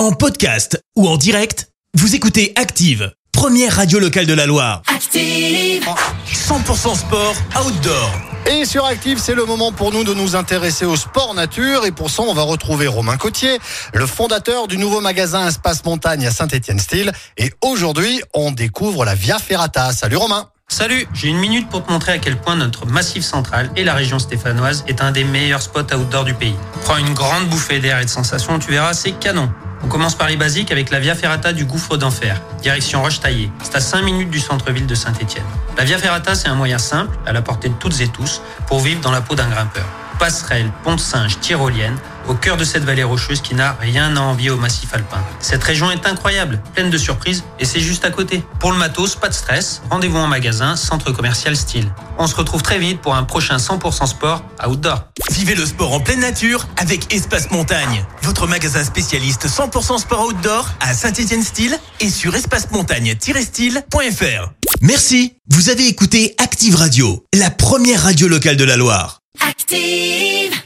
En podcast ou en direct, vous écoutez Active, première radio locale de la Loire. Active. 100% sport outdoor. Et sur Active, c'est le moment pour nous de nous intéresser au sport nature. Et pour ça, on va retrouver Romain Cotier, le fondateur du nouveau magasin Espace Montagne à Saint-Étienne-Style. Et aujourd'hui, on découvre la Via Ferrata. Salut Romain Salut, j'ai une minute pour te montrer à quel point notre massif central et la région stéphanoise est un des meilleurs spots outdoor du pays. Prends une grande bouffée d'air et de sensations, tu verras, c'est canon. On commence par les basiques avec la Via Ferrata du Gouffre d'Enfer, direction Roche-Taillée. C'est à 5 minutes du centre-ville de Saint-Étienne. La Via Ferrata, c'est un moyen simple, à la portée de toutes et tous, pour vivre dans la peau d'un grimpeur. Passerelle, pont de singe, tyrolienne, au cœur de cette vallée rocheuse qui n'a rien à envier au massif alpin. Cette région est incroyable, pleine de surprises, et c'est juste à côté. Pour le matos, pas de stress, rendez-vous en magasin, centre commercial Style. On se retrouve très vite pour un prochain 100% sport outdoor. Vivez le sport en pleine nature avec Espace Montagne, votre magasin spécialiste 100% sport outdoor à Saint-Étienne-Style et sur espacemontagne-style.fr. Merci, vous avez écouté Active Radio, la première radio locale de la Loire. Active.